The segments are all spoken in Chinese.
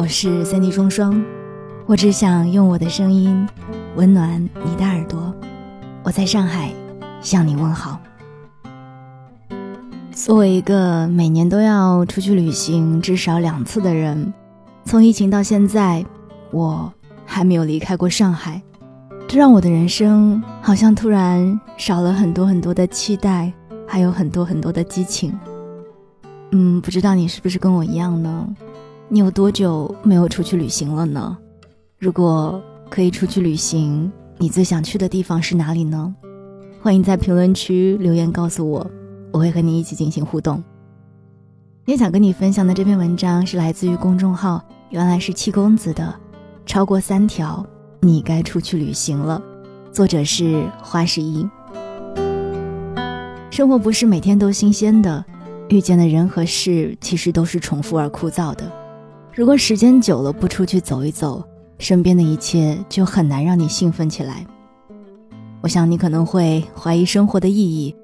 我是三 D 双双，我只想用我的声音温暖你的耳朵。我在上海向你问好。作为一个每年都要出去旅行至少两次的人，从疫情到现在，我还没有离开过上海，这让我的人生好像突然少了很多很多的期待，还有很多很多的激情。嗯，不知道你是不是跟我一样呢？你有多久没有出去旅行了呢？如果可以出去旅行，你最想去的地方是哪里呢？欢迎在评论区留言告诉我，我会和你一起进行互动。今天想跟你分享的这篇文章是来自于公众号“原来是七公子”的，超过三条，你该出去旅行了。作者是花十一。生活不是每天都新鲜的，遇见的人和事其实都是重复而枯燥的。如果时间久了不出去走一走，身边的一切就很难让你兴奋起来。我想你可能会怀疑生活的意义，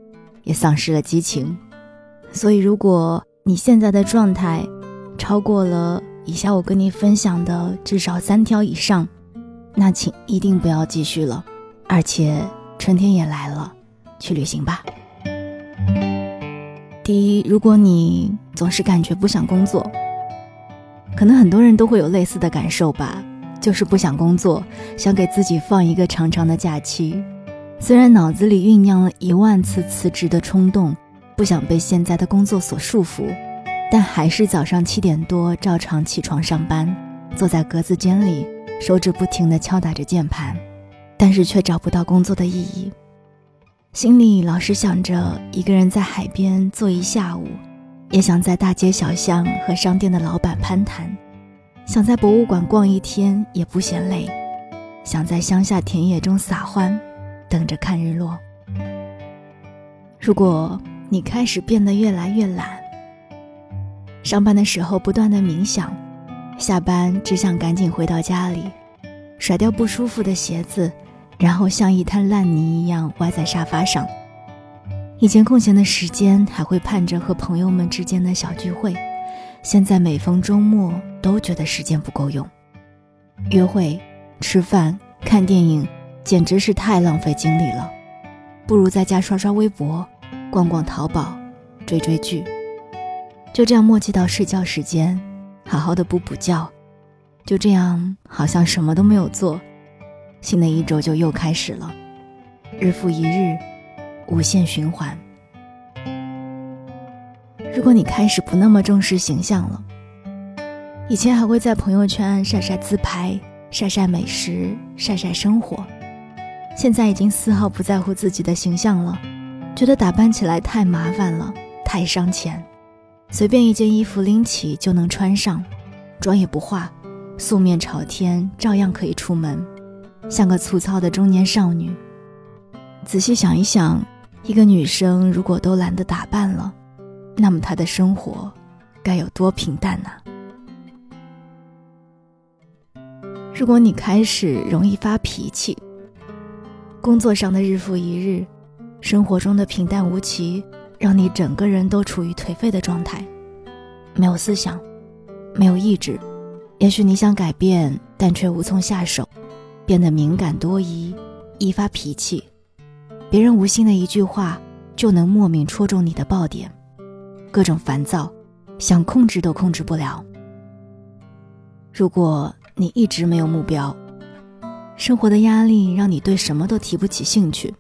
也丧失了激情。所以，如果你现在的状态超过了以下我跟你分享的至少三条以上，那请一定不要继续了。而且，春天也来了，去旅行吧。第一，如果你总是感觉不想工作。可能很多人都会有类似的感受吧，就是不想工作，想给自己放一个长长的假期。虽然脑子里酝酿了一万次辞职的冲动，不想被现在的工作所束缚，但还是早上七点多照常起床上班，坐在格子间里，手指不停地敲打着键盘，但是却找不到工作的意义。心里老是想着一个人在海边坐一下午。也想在大街小巷和商店的老板攀谈，想在博物馆逛一天也不嫌累，想在乡下田野中撒欢，等着看日落。如果你开始变得越来越懒，上班的时候不断的冥想，下班只想赶紧回到家里，甩掉不舒服的鞋子，然后像一滩烂泥一样歪在沙发上。以前空闲的时间还会盼着和朋友们之间的小聚会，现在每逢周末都觉得时间不够用。约会、吃饭、看电影，简直是太浪费精力了，不如在家刷刷微博、逛逛淘宝、追追剧。就这样磨叽到睡觉时间，好好的补补觉。就这样，好像什么都没有做，新的一周就又开始了，日复一日。无限循环。如果你开始不那么重视形象了，以前还会在朋友圈晒晒自拍、晒晒美食、晒晒生活，现在已经丝毫不在乎自己的形象了，觉得打扮起来太麻烦了，太伤钱，随便一件衣服拎起就能穿上，妆也不化，素面朝天照样可以出门，像个粗糙的中年少女。仔细想一想。一个女生如果都懒得打扮了，那么她的生活该有多平淡呢？如果你开始容易发脾气，工作上的日复一日，生活中的平淡无奇，让你整个人都处于颓废的状态，没有思想，没有意志，也许你想改变，但却无从下手，变得敏感多疑，易发脾气。别人无心的一句话，就能莫名戳中你的爆点，各种烦躁，想控制都控制不了。如果你一直没有目标，生活的压力让你对什么都提不起兴趣，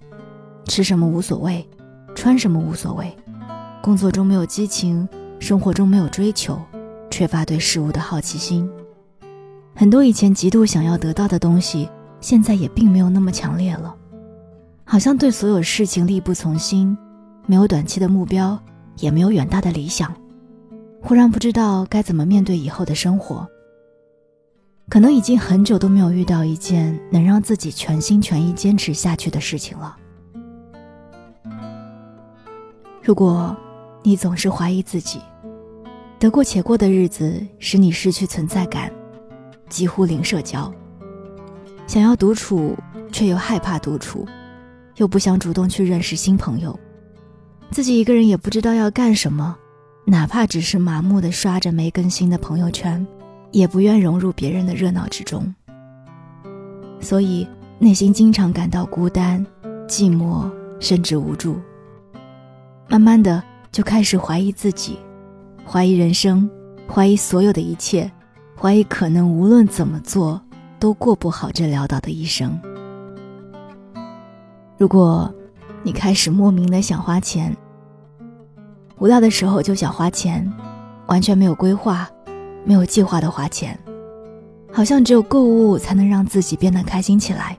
吃什么无所谓，穿什么无所谓，工作中没有激情，生活中没有追求，缺乏对事物的好奇心，很多以前极度想要得到的东西，现在也并没有那么强烈了。好像对所有事情力不从心，没有短期的目标，也没有远大的理想，忽然不知道该怎么面对以后的生活。可能已经很久都没有遇到一件能让自己全心全意坚持下去的事情了。如果你总是怀疑自己，得过且过的日子使你失去存在感，几乎零社交，想要独处却又害怕独处。又不想主动去认识新朋友，自己一个人也不知道要干什么，哪怕只是麻木的刷着没更新的朋友圈，也不愿融入别人的热闹之中，所以内心经常感到孤单、寂寞，甚至无助。慢慢的就开始怀疑自己，怀疑人生，怀疑所有的一切，怀疑可能无论怎么做都过不好这潦倒的一生。如果，你开始莫名的想花钱，无聊的时候就想花钱，完全没有规划。没有计划的花钱，好像只有购物才能让自己变得开心起来。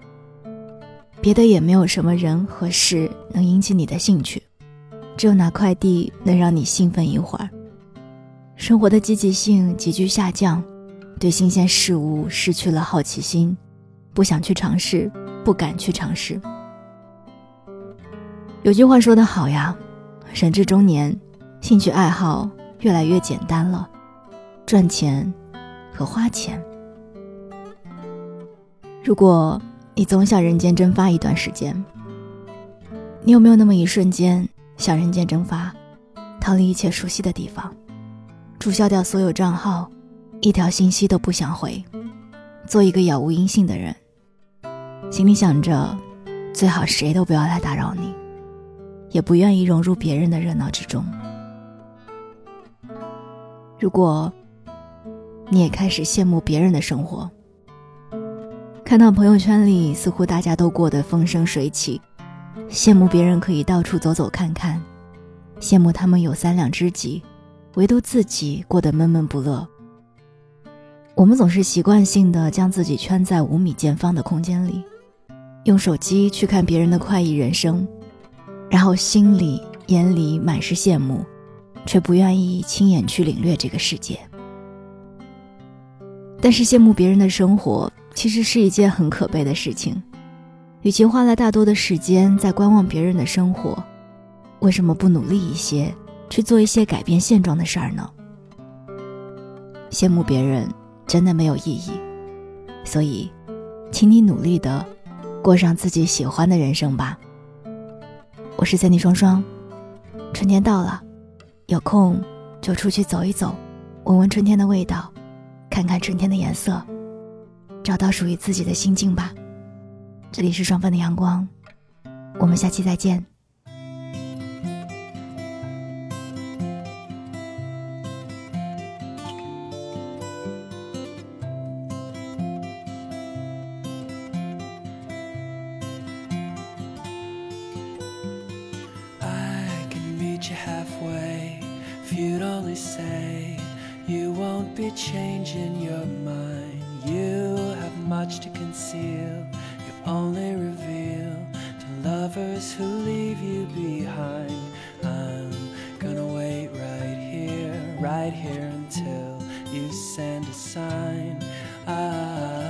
别的也没有什么人和事能引起你的兴趣，只有拿快递能让你兴奋一会儿。生活的积极性急剧下降，对新鲜事物失去了好奇心，不想去尝试，不敢去尝试。有句话说得好呀，人至中年，兴趣爱好越来越简单了。赚钱和花钱。如果你总想人间蒸发一段时间，你有没有那么一瞬间想人间蒸发，逃离一切熟悉的地方，注销掉所有账号，一条信息都不想回，做一个杳无音信的人，心里想着最好谁都不要来打扰你，也不愿意融入别人的热闹之中。如果。你也开始羡慕别人的生活，看到朋友圈里似乎大家都过得风生水起，羡慕别人可以到处走走看看，羡慕他们有三两知己，唯独自己过得闷闷不乐。我们总是习惯性的将自己圈在五米见方的空间里，用手机去看别人的快意人生，然后心里眼里满是羡慕，却不愿意亲眼去领略这个世界。但是羡慕别人的生活，其实是一件很可悲的事情。与其花了大多的时间在观望别人的生活，为什么不努力一些，去做一些改变现状的事儿呢？羡慕别人真的没有意义，所以，请你努力的过上自己喜欢的人生吧。我是三弟双双，春天到了，有空就出去走一走，闻闻春天的味道。看看春天的颜色，找到属于自己的心境吧。这里是双份的阳光，我们下期再见。Say you won't be changing your mind. You have much to conceal. You only reveal to lovers who leave you behind. I'm gonna wait right here, right here until you send a sign. I'm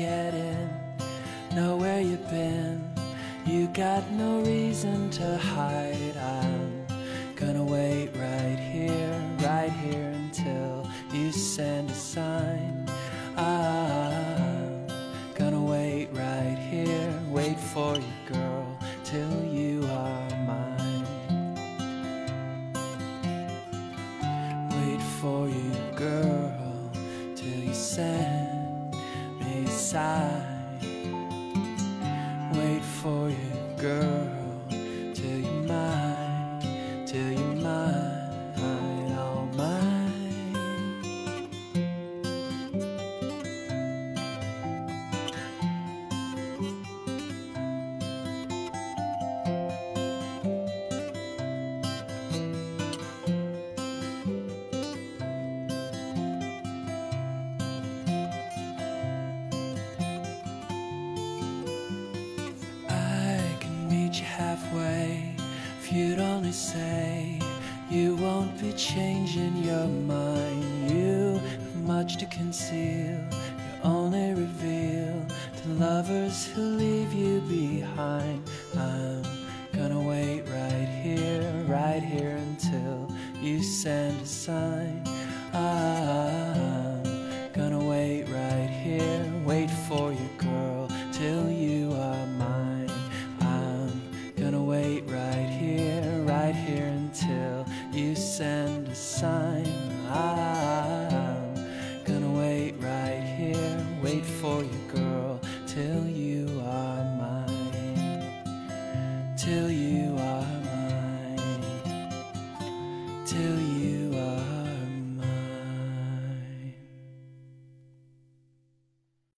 get in. Know where you've been. You got no reason to hide. I'm gonna wait right here, right here until you send a sign. You'd say you won't be changing your mind. You have much to conceal, you only reveal to lovers who leave you behind. I'm Gonna wait right here, right here until you send a sign. I'm